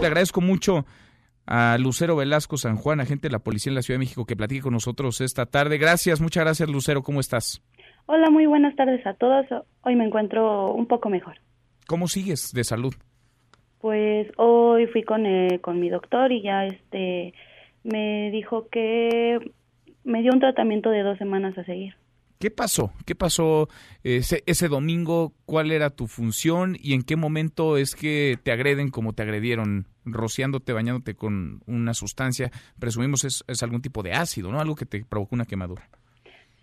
Le agradezco mucho a Lucero Velasco San Juan, agente de la Policía en la Ciudad de México, que platique con nosotros esta tarde. Gracias, muchas gracias Lucero, ¿cómo estás? Hola, muy buenas tardes a todos. Hoy me encuentro un poco mejor. ¿Cómo sigues de salud? Pues hoy fui con, eh, con mi doctor y ya este me dijo que me dio un tratamiento de dos semanas a seguir. ¿Qué pasó? ¿Qué pasó ese, ese, domingo? ¿Cuál era tu función y en qué momento es que te agreden como te agredieron, rociándote, bañándote con una sustancia? Presumimos es, es algún tipo de ácido, ¿no? Algo que te provocó una quemadura.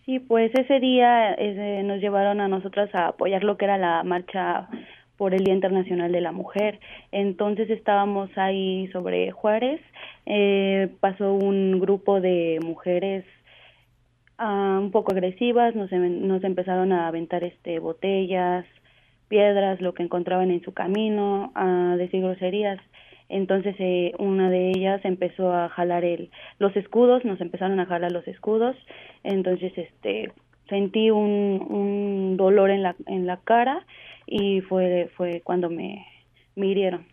Sí, pues ese día eh, nos llevaron a nosotras a apoyar lo que era la marcha por el Día Internacional de la Mujer. Entonces estábamos ahí sobre Juárez, eh, pasó un grupo de mujeres uh, un poco agresivas, nos, nos empezaron a aventar este botellas, piedras, lo que encontraban en su camino, a decir groserías. Entonces eh, una de ellas empezó a jalar el, los escudos, nos empezaron a jalar los escudos. Entonces este sentí un, un dolor en la, en la cara y fue, fue cuando me, me hirieron.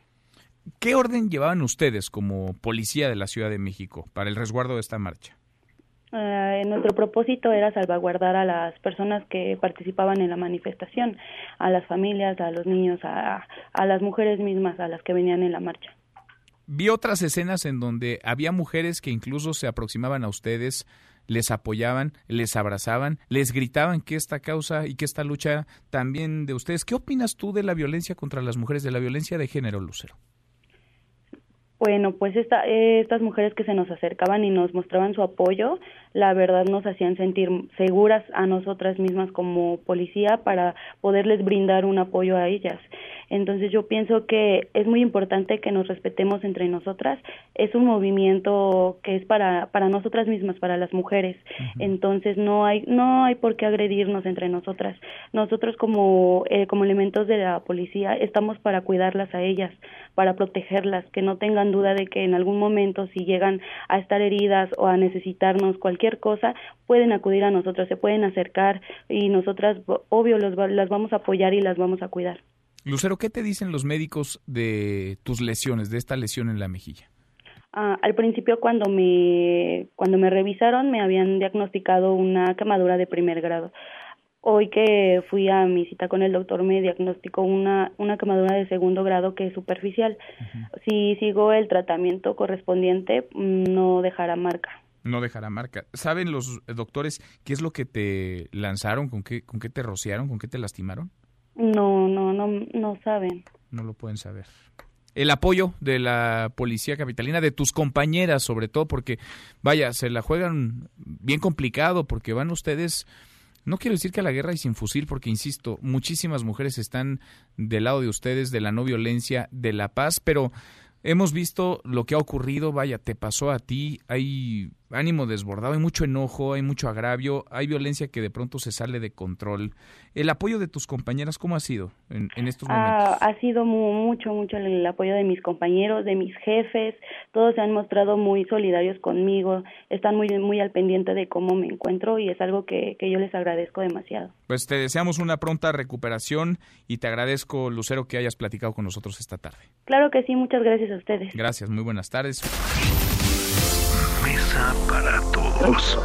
¿Qué orden llevaban ustedes como policía de la Ciudad de México para el resguardo de esta marcha? Uh, nuestro propósito era salvaguardar a las personas que participaban en la manifestación, a las familias, a los niños, a, a las mujeres mismas, a las que venían en la marcha. Vi otras escenas en donde había mujeres que incluso se aproximaban a ustedes, les apoyaban, les abrazaban, les gritaban que esta causa y que esta lucha también de ustedes. ¿Qué opinas tú de la violencia contra las mujeres, de la violencia de género, Lucero? Bueno, pues esta, eh, estas mujeres que se nos acercaban y nos mostraban su apoyo, la verdad nos hacían sentir seguras a nosotras mismas como policía para poderles brindar un apoyo a ellas. Entonces yo pienso que es muy importante que nos respetemos entre nosotras. Es un movimiento que es para para nosotras mismas, para las mujeres. Uh -huh. Entonces no hay no hay por qué agredirnos entre nosotras. Nosotros como eh, como elementos de la policía estamos para cuidarlas a ellas, para protegerlas, que no tengan duda de que en algún momento si llegan a estar heridas o a necesitarnos cualquier cosa, pueden acudir a nosotros, se pueden acercar y nosotras obvio los, las vamos a apoyar y las vamos a cuidar. Lucero, ¿qué te dicen los médicos de tus lesiones, de esta lesión en la mejilla? Uh, al principio cuando me cuando me revisaron me habían diagnosticado una quemadura de primer grado. Hoy que fui a mi cita con el doctor me diagnosticó una una quemadura de segundo grado que es superficial. Uh -huh. Si sigo el tratamiento correspondiente no dejará marca. No dejará marca. ¿Saben los doctores qué es lo que te lanzaron, con qué con qué te rociaron, con qué te lastimaron? No, no, no, no saben. No lo pueden saber. El apoyo de la policía capitalina, de tus compañeras sobre todo, porque vaya, se la juegan bien complicado, porque van ustedes, no quiero decir que a la guerra y sin fusil, porque insisto, muchísimas mujeres están del lado de ustedes, de la no violencia, de la paz, pero hemos visto lo que ha ocurrido, vaya, te pasó a ti, hay ánimo desbordado, hay mucho enojo, hay mucho agravio, hay violencia que de pronto se sale de control. ¿El apoyo de tus compañeras cómo ha sido en, en estos momentos? Ah, ha sido muy, mucho, mucho el apoyo de mis compañeros, de mis jefes, todos se han mostrado muy solidarios conmigo, están muy, muy al pendiente de cómo me encuentro y es algo que, que yo les agradezco demasiado. Pues te deseamos una pronta recuperación y te agradezco, Lucero, que hayas platicado con nosotros esta tarde. Claro que sí, muchas gracias a ustedes. Gracias, muy buenas tardes. Para todos.